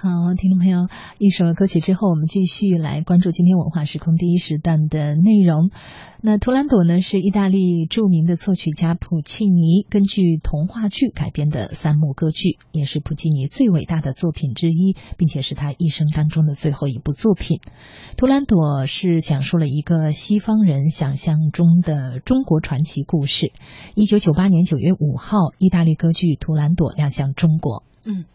好，听众朋友，一首歌曲之后，我们继续来关注今天文化时空第一时段的内容。那《图兰朵》呢，是意大利著名的作曲家普契尼根据童话剧改编的三幕歌剧，也是普契尼最伟大的作品之一，并且是他一生当中的最后一部作品。《图兰朵》是讲述了一个西方人想象中的中国传奇故事。一九九八年九月五号，意大利歌剧《图兰朵》亮相中国。嗯，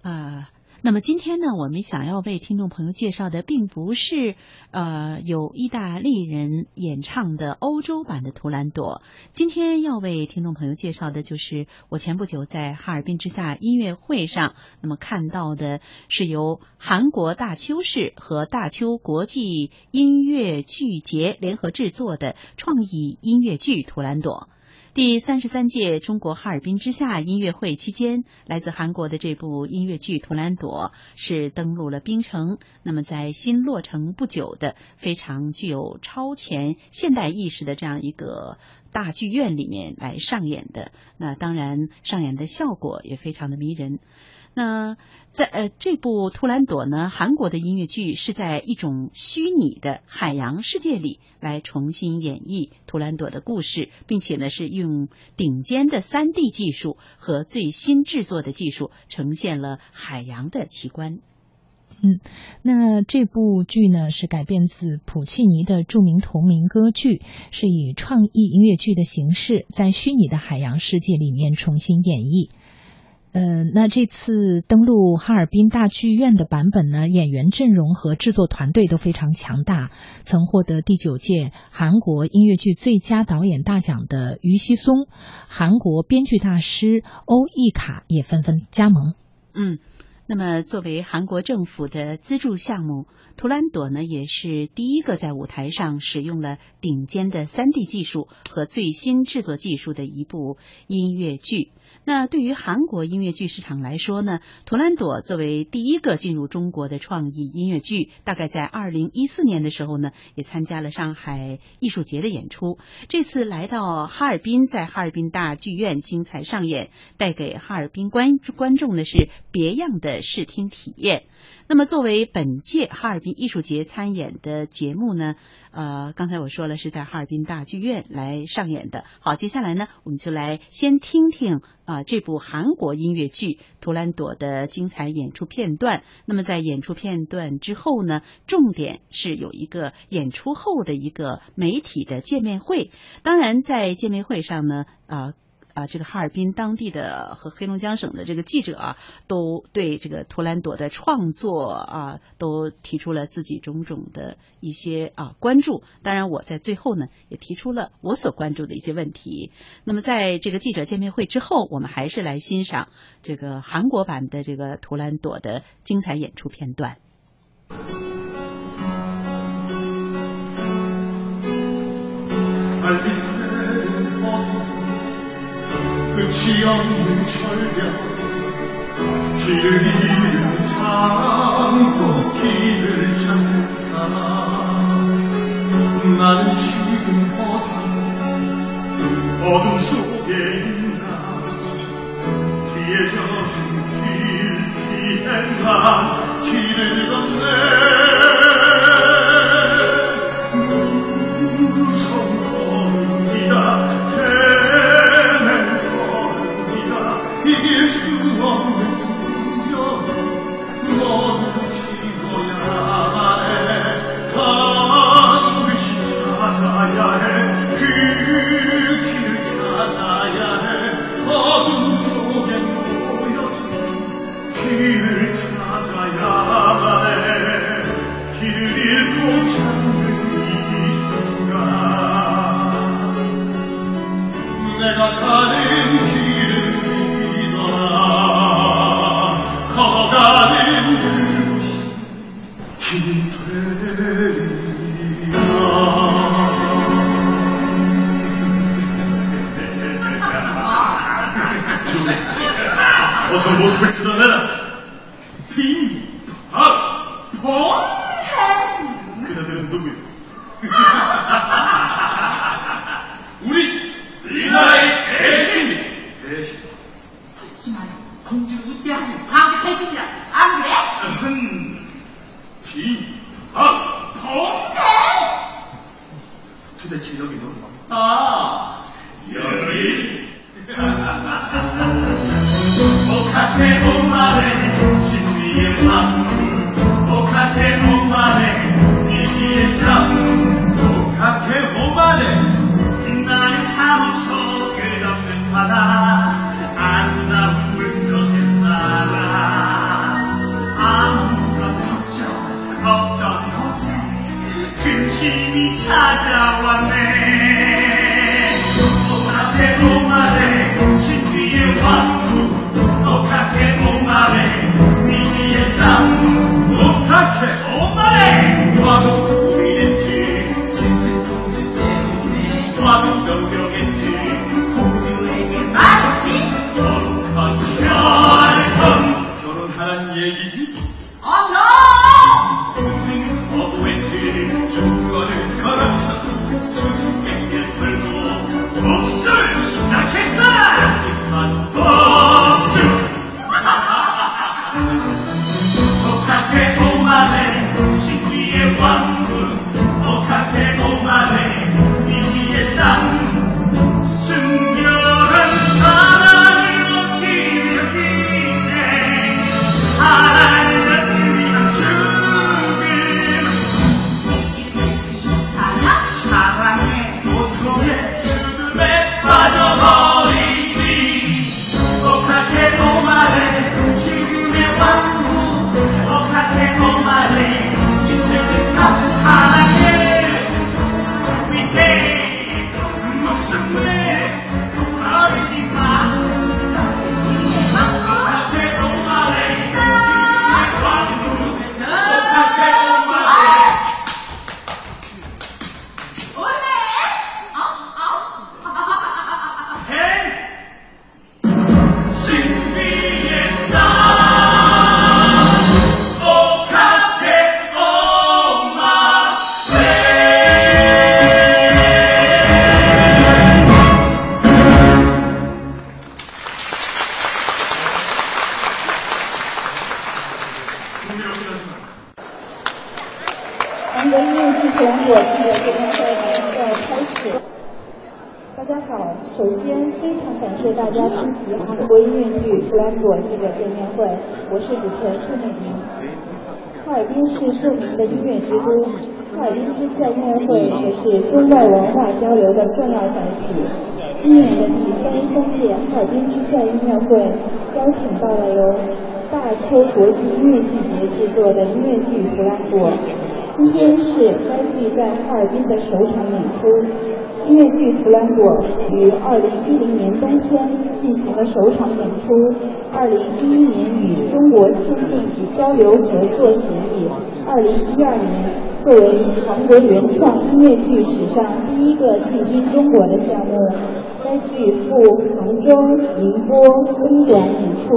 啊。那么今天呢，我们想要为听众朋友介绍的，并不是呃有意大利人演唱的欧洲版的《图兰朵》。今天要为听众朋友介绍的，就是我前不久在哈尔滨之夏音乐会上，那么看到的是由韩国大邱市和大邱国际音乐剧节联合制作的创意音乐剧《图兰朵》。第三十三届中国哈尔滨之夏音乐会期间，来自韩国的这部音乐剧《图兰朵》是登陆了冰城。那么，在新落成不久的非常具有超前现代意识的这样一个大剧院里面来上演的，那当然上演的效果也非常的迷人。那在呃这部《图兰朵》呢，韩国的音乐剧是在一种虚拟的海洋世界里来重新演绎图兰朵的故事，并且呢是用顶尖的三 D 技术和最新制作的技术呈现了海洋的奇观。嗯，那这部剧呢是改编自普契尼的著名同名歌剧，是以创意音乐剧的形式在虚拟的海洋世界里面重新演绎。嗯，那这次登陆哈尔滨大剧院的版本呢，演员阵容和制作团队都非常强大。曾获得第九届韩国音乐剧最佳导演大奖的于熙松，韩国编剧大师欧艺卡也纷纷加盟。嗯。那么，作为韩国政府的资助项目，《图兰朵》呢，也是第一个在舞台上使用了顶尖的 3D 技术和最新制作技术的一部音乐剧。那对于韩国音乐剧市场来说呢，《图兰朵》作为第一个进入中国的创意音乐剧，大概在2014年的时候呢，也参加了上海艺术节的演出。这次来到哈尔滨，在哈尔滨大剧院精彩上演，带给哈尔滨观观众的是别样的。视听体验。那么，作为本届哈尔滨艺术节参演的节目呢，呃，刚才我说了是在哈尔滨大剧院来上演的。好，接下来呢，我们就来先听听啊这部韩国音乐剧《图兰朵》的精彩演出片段。那么，在演出片段之后呢，重点是有一个演出后的一个媒体的见面会。当然，在见面会上呢，啊。啊，这个哈尔滨当地的和黑龙江省的这个记者啊，都对这个图兰朵的创作啊，都提出了自己种种的一些啊关注。当然，我在最后呢，也提出了我所关注的一些问题。那么，在这个记者见面会之后，我们还是来欣赏这个韩国版的这个图兰朵的精彩演出片段。 끝이 없는 철벽 길을 잃은사람또길을 찾는 사람 나는 지금어디어둠 속에 있나비에젖은 길 피해가길을걷네 首先非常感谢大家出席韩国音乐剧普兰朵记者见面会，我是主持人舒美玲。哈尔滨是著名的音乐之都，哈尔滨之夏音乐会也是中外文化交流的重要载体。今年的第三十三届哈尔滨之夏音乐会邀请到了由大邱国际音乐剧节制作的音乐剧《弗兰朵》。今天是该剧在哈尔滨的首场演出。音乐剧《弗兰朵》于2010年冬天进行了首场演出，2011年与中国签订交流合作协议，2012年作为韩国原创音乐剧史上第一个进军中国的项目。该剧赴杭州、宁波、东莞演出。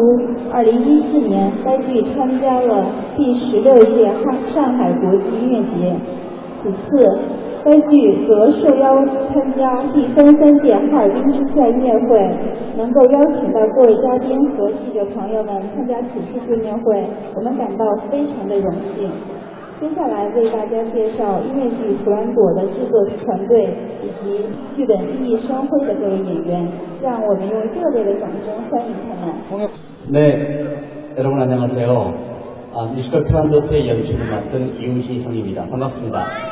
二零一四年，该剧参加了第十六届上海国际音乐节。此次，该剧则受邀参加第三十三届哈尔滨之夏音乐会，能够邀请到各位嘉宾和记者朋友们参加此次见面会，我们感到非常的荣幸。接下来为大家介绍音乐剧《图兰朵》的制作团队以及剧本熠熠生辉的各位演员，让我们用热烈的掌声欢迎他们。 네, 여러분 안녕하세요. 아, 뮤지컬 트란도트의 연출을 맡은 이우희성입니다 반갑습니다.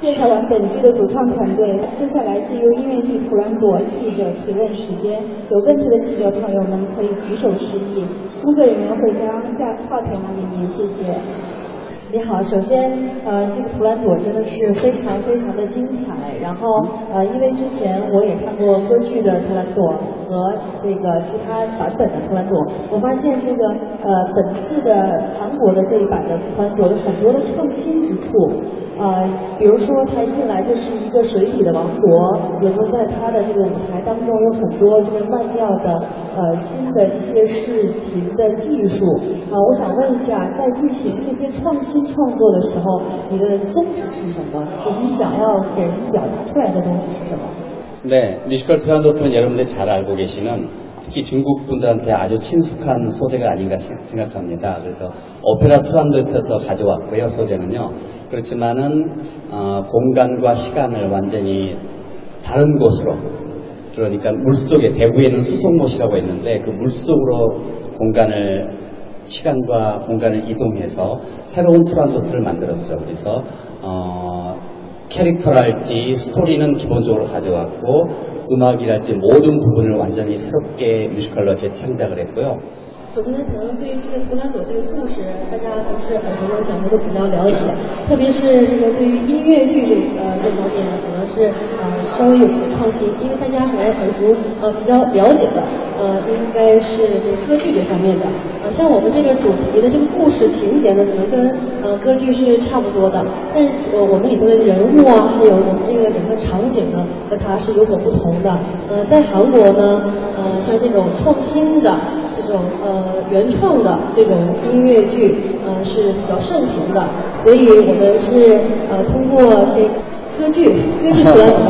介绍完本剧的主创团队，接下来进入音乐剧《图兰朵》记者提问时间。有问题的记者朋友们可以举手示意，工作人员会将架话筒拿给您，谢谢。你好，首先，呃，这个图兰朵真的是非常非常的精彩。然后，呃，因为之前我也看过歌剧的图兰朵，和这个其他版本的图兰朵，我发现这个呃本次的韩国的这一版的图兰朵有很多的创新之处，呃，比如说它一进来就是一个水底的王国，也说在它的这个舞台当中有很多这个慢调的呃新的一些视频的技术啊、我想问一下，在进行这些创新创作的时候，你的宗旨是什么？就你想要给人表达出来的东西是什么？ 네, 뮤지컬 트란도트는 여러분들이 잘 알고 계시는 특히 중국 분들한테 아주 친숙한 소재가 아닌가 생- 생각합니다. 그래서 오페라 트란도트에서 가져왔고요, 소재는요. 그렇지만은 어, 공간과 시간을 완전히 다른 곳으로 그러니까 물속에 대부에는 수송못이라고 했는데 그 물속으로 공간을 시간과 공간을 이동해서 새로운 트란도트를 만들었죠. 그래서 어, 캐릭터랄지 스토리는 기본적으로 가져왔고 음악이랄지 모든 부분을 완전히 새롭게 뮤지컬로 재창작을 했고요. 首先，可能对于这个图兰朵这个故事，大家都是耳熟能详的，都比较了解。特别是这个对于音乐剧这呃这方面，可能是呃稍微有一个创新，因为大家可能耳熟呃比较了解的呃应该是这个歌剧这方面的。呃，像我们这个主题的这个故事情节呢，可能跟呃歌剧是差不多的，但是呃我们里头的人物啊，还有我们这个整个场景呢，和它是有所不同的。呃，在韩国呢，呃像这种创新的。这种呃原创的这种音乐剧呃是比较盛行的，所以我们是呃通过这歌剧歌剧图兰朵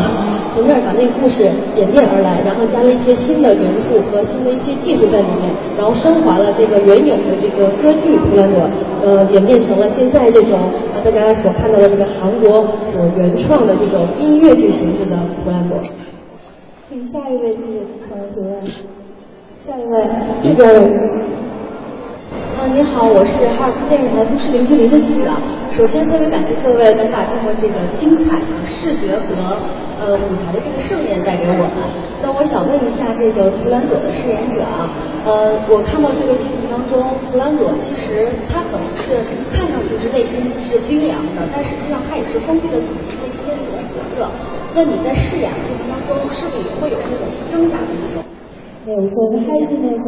从这儿把那个故事演变而来，然后加了一些新的元素和新的一些技术在里面，然后升华了这个原有的这个歌剧图兰朵，呃演变成了现在这种呃大家所看到的这个韩国所原创的这种音乐剧形式的图兰朵。请下一位记者朋友提问。下一位，这边啊，你好，我是哈尔滨电视台都市零距离的记者。首先，特别感谢各位能把这么这个精彩的视觉和呃舞台的这个盛宴带给我们。那我想问一下这个图兰朵的饰演者啊，呃，我看到这个剧情当中，图兰朵其实她可能是看上去是内心是冰凉的，但实际上她也是封闭了自己内心的那种火热。那你在饰演的过程当中，是不是也会有这种挣扎的这种？ 네, 우선 하이딘에서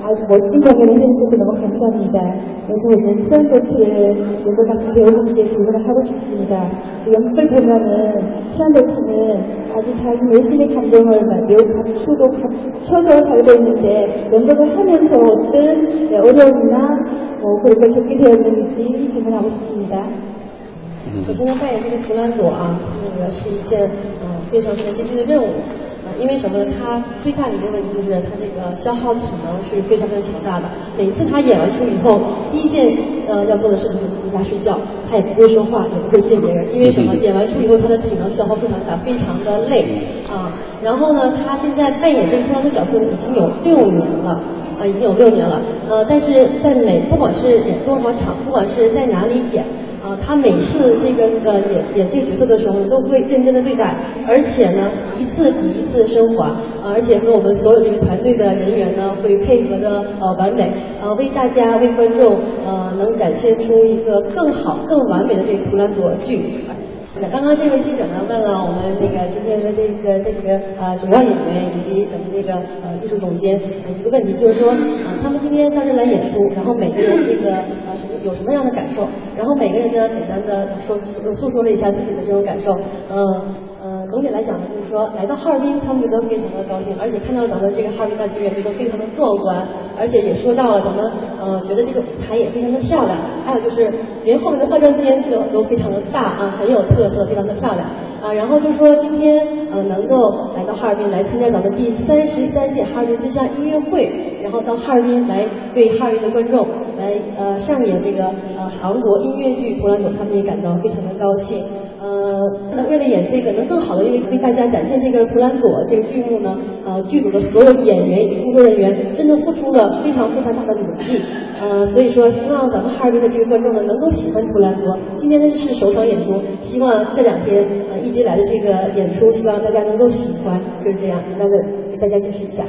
아주 멋진 공연을 해주셔서 너무 감사합니다. 그래서 오늘 트란도트를 여러 가수 배우분께 질문을 하고 싶습니다. 연극을 보면은 트란도트는 아주 자기 외신의 감정을 매우 감추고 감춰서 살고 있는데 연극을 하면서 어떤 네, 어려움이나 뭐 그런 걸 겪게 되었는지 질문하고 싶습니다. 首先呢，扮演这个图兰朵啊，那个是一件呃非常非常艰巨的任务。 因为什么呢？他最大的一个问题就是他这个消耗体能是非常非常强大的。每次他演完出以后，第一件呃要做的事情就是回家睡觉，他也不会说话，也不会见别人，因为什么？演完出以后他的体能消耗非常大，非常的累啊。然后呢，他现在扮演这个图兰朵角色已经有六年了。啊，已经有六年了，呃，但是在每不管是演多少场，不管是在哪里演，啊，他每次这个呃演演这个角色的时候，都会认真的对待，而且呢，一次比一次升华，而且和我们所有这个团队的人员呢，会配合的呃完美，呃，为大家为观众呃能展现出一个更好、更完美的这个图兰朵剧。刚刚这位记者呢问了我们那个今天的这个这几个呃主要演员以及咱们这个呃艺术总监一个问题，就是说呃他们今天到这来演出，然后每个人这个有什么样的感受，然后每个人呢简单的说诉诉说了一下自己的这种感受，嗯。总体来讲呢，就是说来到哈尔滨，他们觉得非常的高兴，而且看到了咱们这个哈尔滨大剧院，觉得非常的壮观，而且也说到了咱们呃，觉得这个舞台也非常的漂亮，还有就是连后面的化妆间这个都非常的大啊，很有特色，非常的漂亮啊。然后就说今天呃能够来到哈尔滨来参加咱们第三十三届哈尔滨之乡音乐会，然后到哈尔滨来为哈尔滨的观众来呃上演这个呃韩国音乐剧《图兰朵》，他们也感到非常的高兴。呃，那为了演这个，能更好的为为大家展现这个《图兰朵》这个剧目呢，呃，剧组的所有演员以及工作人员真的付出了非常非常大的努力，呃，所以说希望咱们哈尔滨的这个观众呢能够喜欢《图兰朵》。今天呢是首场演出，希望这两天呃一直来的这个演出，希望大家能够喜欢，就是这样，简单的给大家解释一下。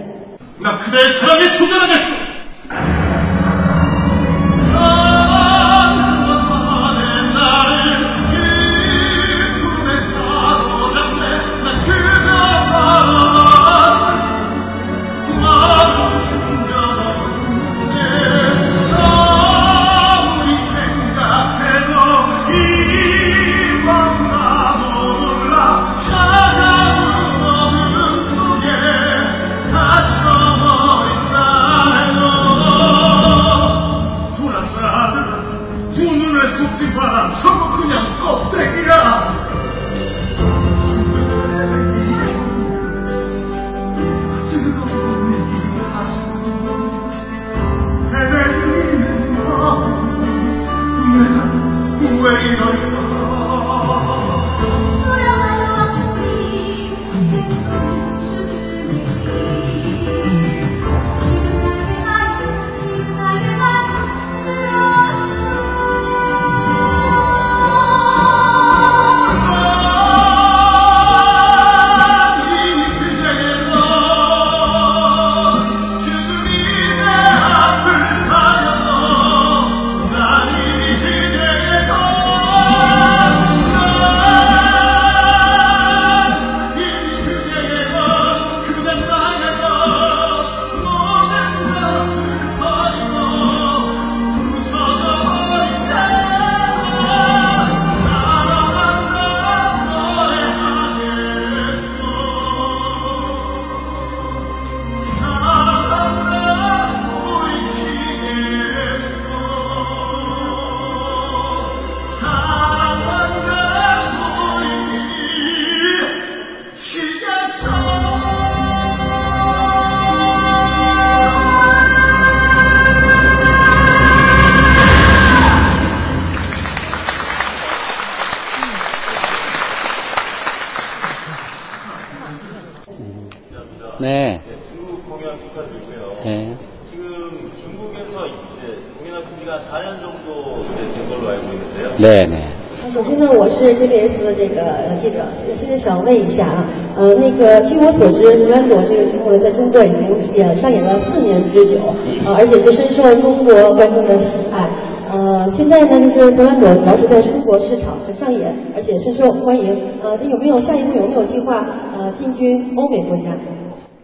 PBS 的这个记者，现在想问一下啊，呃，那个据我所知，《图兰朵》这个剧目在中国已经演上演了四年之久，呃，而且是深受中国观众的喜爱。呃，现在呢，就是《图兰朵》主要是在中国市场上演，而且深受欢迎。呃，那有没有下一步有没有计划呃进军欧美国家？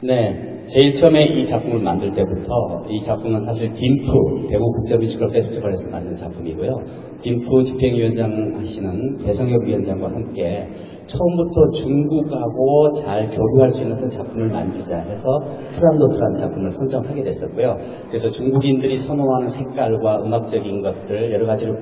对. 제일 처음에 이 작품을 만들 때부터 이 작품은 사실 딤프 대구 국제뮤지컬 페스티벌에서 만든 작품이고요. 딤프 집행위원장 하시는 배성엽 위원장과 함께 처음부터 중국하고 잘 교류할 수 있는 작품을 만들자 해서 트란도트라는 작품을 선정하게 됐었고요. 그래서 중국인들이 선호하는 색깔과 음악적인 것들 여러 가지를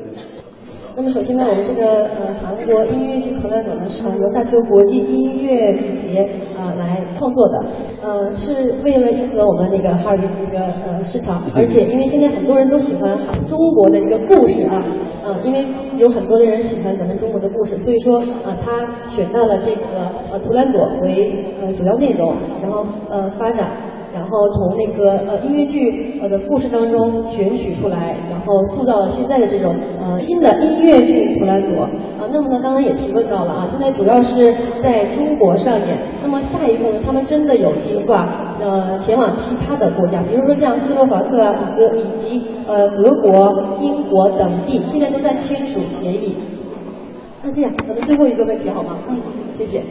那么首先呢，我们这个呃韩国音乐剧《图兰朵》呢是由大邱国际音乐节呃来创作的，呃是为了迎合我们那个哈尔滨这个呃市场，而且因为现在很多人都喜欢中国的一个故事啊，呃因为有很多的人喜欢咱们中国的故事，所以说呃他选到了这个呃《图兰朵》为呃主要内容，然后呃发展。然后从那个呃音乐剧呃的故事当中选取出来，然后塑造了现在的这种呃新的音乐剧《图兰朵》啊。那么呢，刚才也提问到了啊，现在主要是在中国上演。那么下一步呢，他们真的有计划呃前往其他的国家，比如说像斯洛伐克啊，以及以及呃德国、英国等地，现在都在签署协议。那这样，咱们最后一个问题好吗？嗯，谢谢。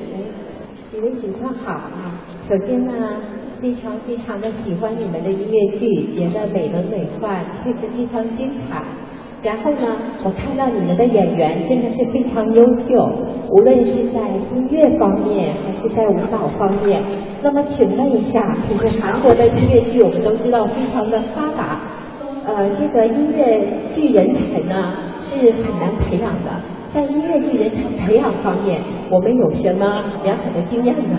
几位主唱好啊！首先呢，非常非常的喜欢你们的音乐剧，觉得美轮美奂，确实非常精彩。然后呢，我看到你们的演员真的是非常优秀，无论是在音乐方面还是在舞蹈方面。那么，请问一下，就是韩国的音乐剧，我们都知道非常的发达，呃，这个音乐剧人才呢是很难培养的。在音乐剧人才培养方面，我们有什么良好的经验呢？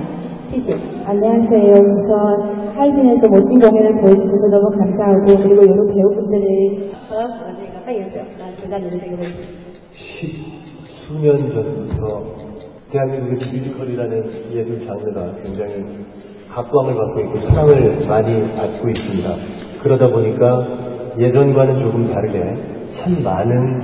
퀴즈. 안녕하세요. 우선 하이틴에서 멋진 공연을 보여주셔서 너무 감사하고 그리고 여러 배우분들을 저랑 가까이 연주, 제가 연주를 10 수년 전부터 대한민국의 뮤지컬이라는 예술 장르가 굉장히 각광을 받고 있고 사랑을 많이 받고 있습니다. 그러다 보니까 예전과는 조금 다르게 참 많은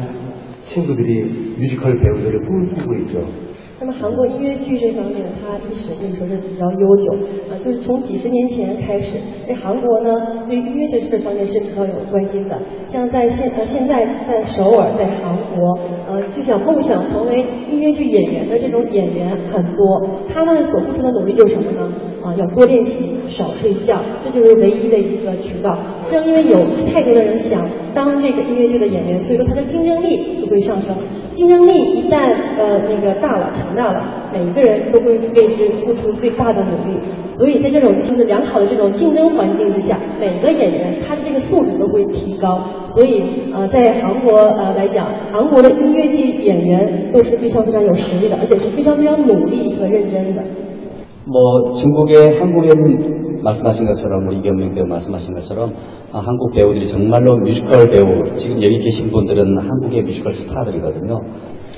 친구들이 뮤지컬 배우들을 꿈꾸고 있죠. 那么韩国音乐剧这方面，它历史可以说是比较悠久啊，就是从几十年前开始，这韩国呢对音乐这这方面是比较有关心的。像在现呃现在在首尔，在韩国，呃就想梦想成为音乐剧演员的这种演员很多，他们所付出的努力就是什么呢？啊，要多练习，少睡觉，这就是唯一的一个渠道。正因为有太多的人想当这个音乐剧的演员，所以说他的竞争力就会上升。竞争力一旦呃那个大了、强大了，每一个人都会为之付出最大的努力。所以在这种就是良好的这种竞争环境之下，每个演员他的这个素质都会提高。所以呃，在韩国呃来讲，韩国的音乐剧演员都是非常非常有实力的，而且是非常非常努力和认真的。 뭐 중국의 한국인 말씀하신 것처럼 우리 이경민 배우 말씀하신 것처럼 아, 한국 배우들이 정말로 뮤지컬 배우 지금 여기 계신 분들은 한국의 뮤지컬 스타들이거든요.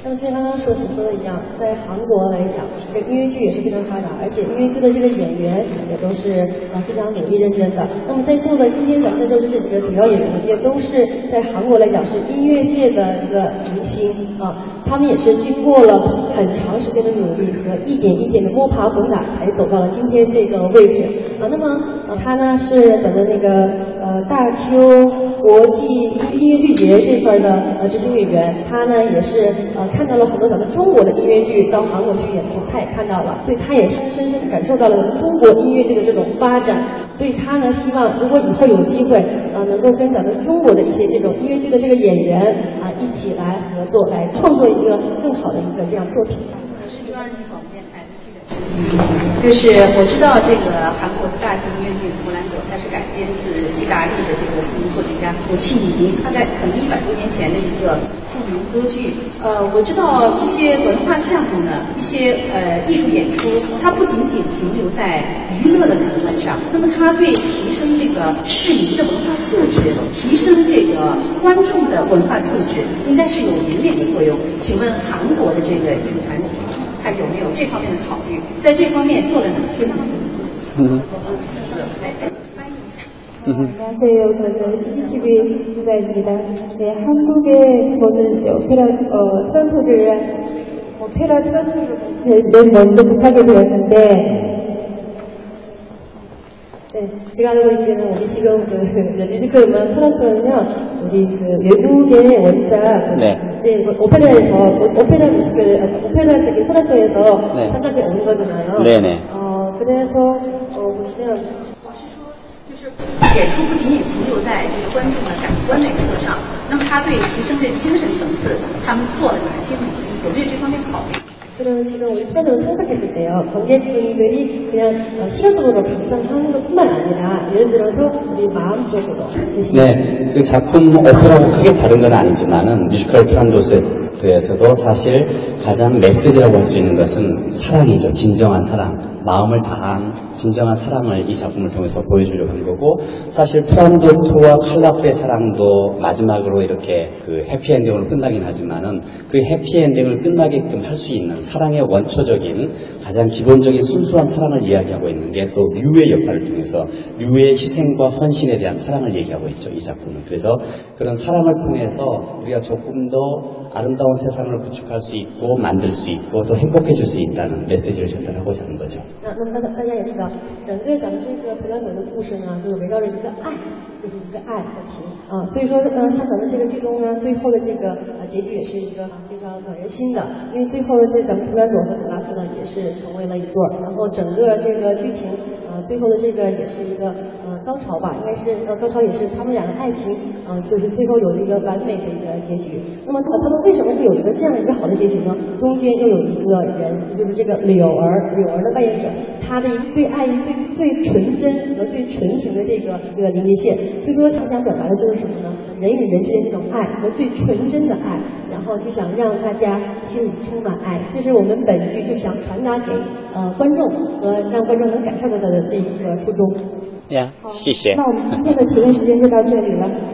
那么就像刚刚说所说的一样，在韩国来讲，这音乐剧也是非常发达，而且音乐剧的这个演员也都是啊非常努力认真的。那么在座的今天咱们在座的这几个主要演员，也都是在韩国来讲是音乐界的一个明星啊，他们也是经过了很长时间的努力和一点一点的摸爬滚打，才走到了今天这个位置啊。那么他呢是咱们那个呃大邱国际音乐剧节这块的呃执行委员，他呢也是呃看到了很多咱们中国的音乐剧到韩国去演出，他也看到了，所以他也深深感受到了咱们中国音乐剧的这种发展，所以他呢希望如果以后有机会呃能够跟咱们中国的一些这种音乐剧的这个演员啊、一起来合作，来创作一个更好的一个这样作品。是中央人民广播电台的记者就是我知道这个韩国的大型音乐剧《弗兰朵》，它是改编自意大利的这个著名作曲家普契尼，他在可能一百多年前的一个著名歌剧。呃，我知道一些文化项目呢，一些呃艺术演出，它不仅仅停留在娱乐的层面上，那么它对提升这个市民的文化素质，提升这个观众的文化素质，应该是有引领的作用。请问韩国的这个艺术团体？ 他有没有这方面的考虑？在这方面做了哪些努力？嗯。 안녕하세요. 저는 CCTV 기자입니다. 네, 한국에 저는 이제 오페라 어, 트란토를 오페라 트란토를 맨 먼저 접하게 되었는데 네, 제가 알고 있기는 우리 지금 그 뮤지컬 음악 트란토는요, 우리 그 외국의 원작 그, 네. 네, 그 오페라에서 오- 오페라 뮤지컬 아, 오페라적인 트란토에서 네. 상당히 오는 거잖아요. 네네. 어, 그래서 어, 보시면 演出不仅仅停留在这个观众的感官的一个上，那么他对提升这个精神层次，他们做了哪些努力？有没有这方面考虑？ 그럼 지금 우리 트렌드를 창작했을 때요, 관객분들이 그냥 어, 시각적으로 감상하는 것뿐만 아니라, 예를 들어서 우리 마음적으로 네, 그 작품 오페라하고 크게 다른 건 아니지만은 뮤지컬 프란도스에서도 사실 가장 메시지라고 할 수 있는 것은 사랑이죠. 진정한 사랑. 마음을 다한 진정한 사랑을 이 작품을 통해서 보여주려고 한 거고 사실 프란도트와 칼라프의 사랑도 마지막으로 이렇게 그 해피엔딩으로 끝나긴 하지만은 그 해피엔딩을 끝나게끔 할 수 있는 사랑의 원초적인 가장 기본적인 순수한 사랑을 이야기하고 있는 게 또 류의 역할을 통해서 류의 희생과 헌신에 대한 사랑을 얘기하고 있죠 이 작품은 그래서 그런 사랑을 통해서 우리가 조금 더 아름다운 세상을 구축할 수 있고 만들 수 있고 더 행복해질 수 있다는 메시지를 전달하고자 하는 거죠. 那那么大大家也知道，整个咱们这个图兰朵的故事呢，就是围绕着一个爱，就是一个爱和情啊。所以说，呃，像咱们这个剧中呢，最后的这个呃结局也是一个非常暖人心的，因为最后的这咱们图兰朵和卡拉夫呢也是成为了一对儿，然后整个这个剧情呃最后的这个也是一个高潮吧，应该是呃高潮也是他们俩的爱情，嗯、就是最后有了一个完美的一个结局。那么他们为什么会有一个这样的一个好的结局呢？中间又有一个人，就是这个柳儿，柳儿的扮演者，他的一对爱最最纯真和最纯情的这个这个临界线。所以说，他想表达的就是什么呢？人与人之间这种爱和最纯真的爱，然后就想让大家心里充满爱，这是我们本剧就想传达给呃观众和让观众能感受到的这一个初衷。呀，谢谢。那我们今天的提问时间就到这里了。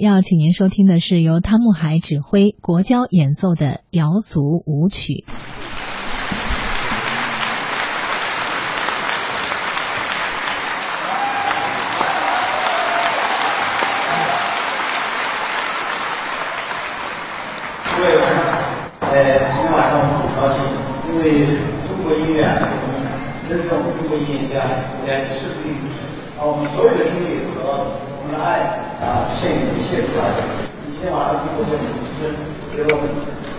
要请您收听的是由汤慕海指挥、国交演奏的瑶族舞曲。各位晚上好，呃，今天晚上我们很高兴，因为中国音乐啊，是我们真正中国音乐家连势不与把我们所有的精力和我们的爱啊，献给献出来。今天晚上通过这个主持，给我们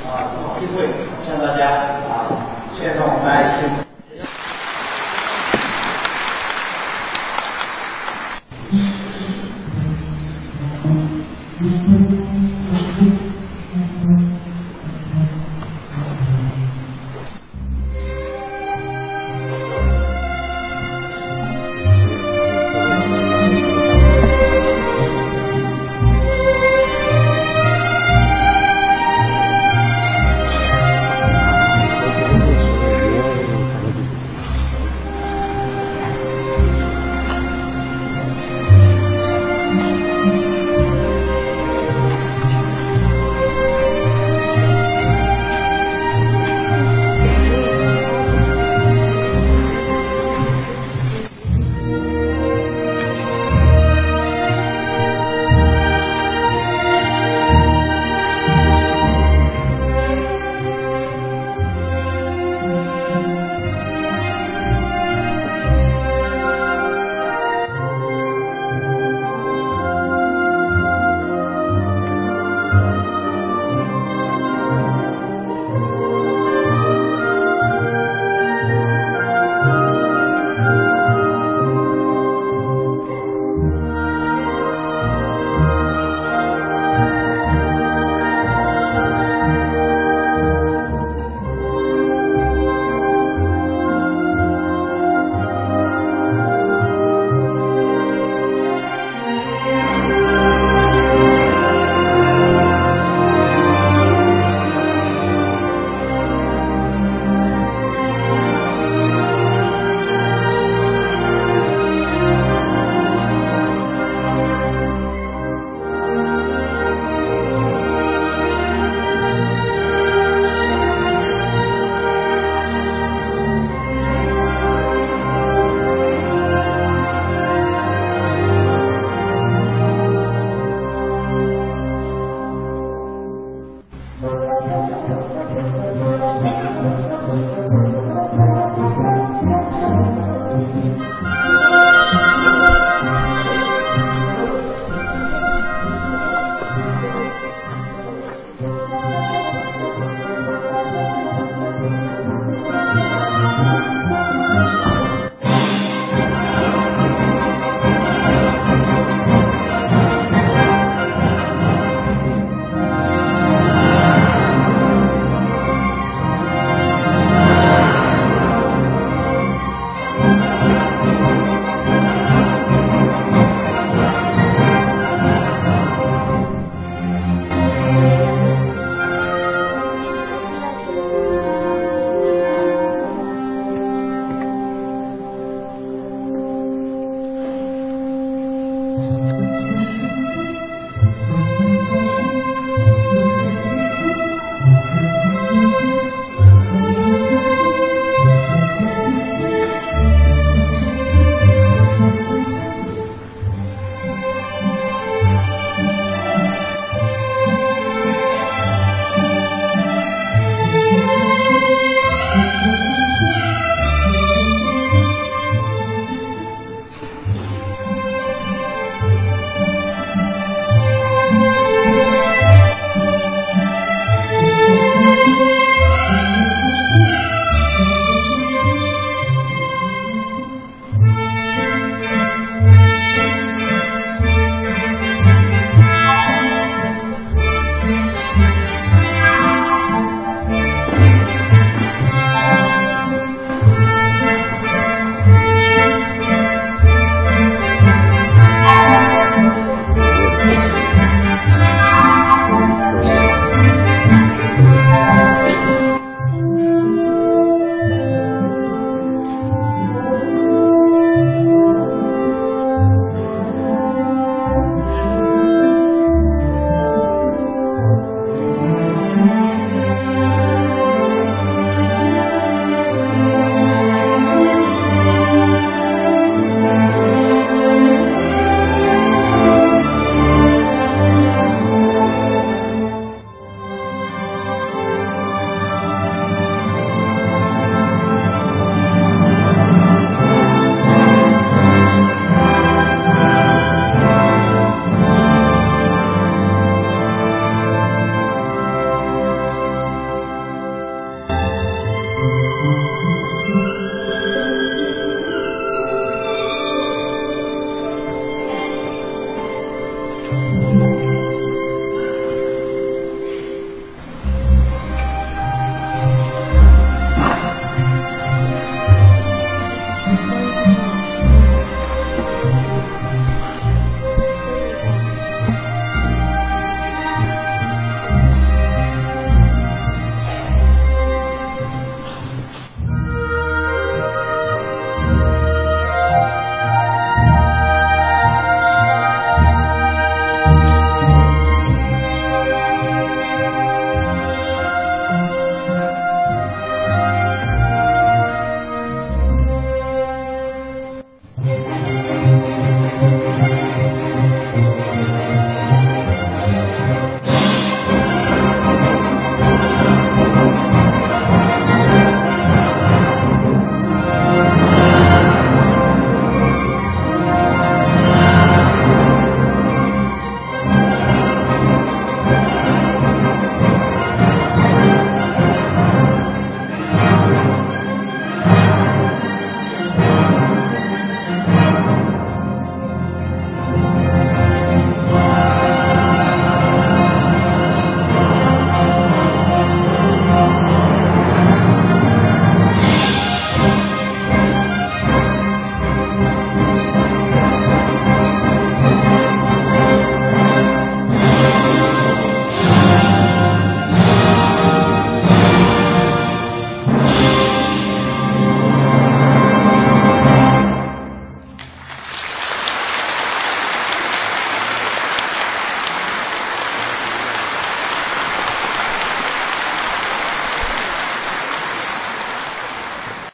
啊这么好机会，向大家啊献上我们的爱心。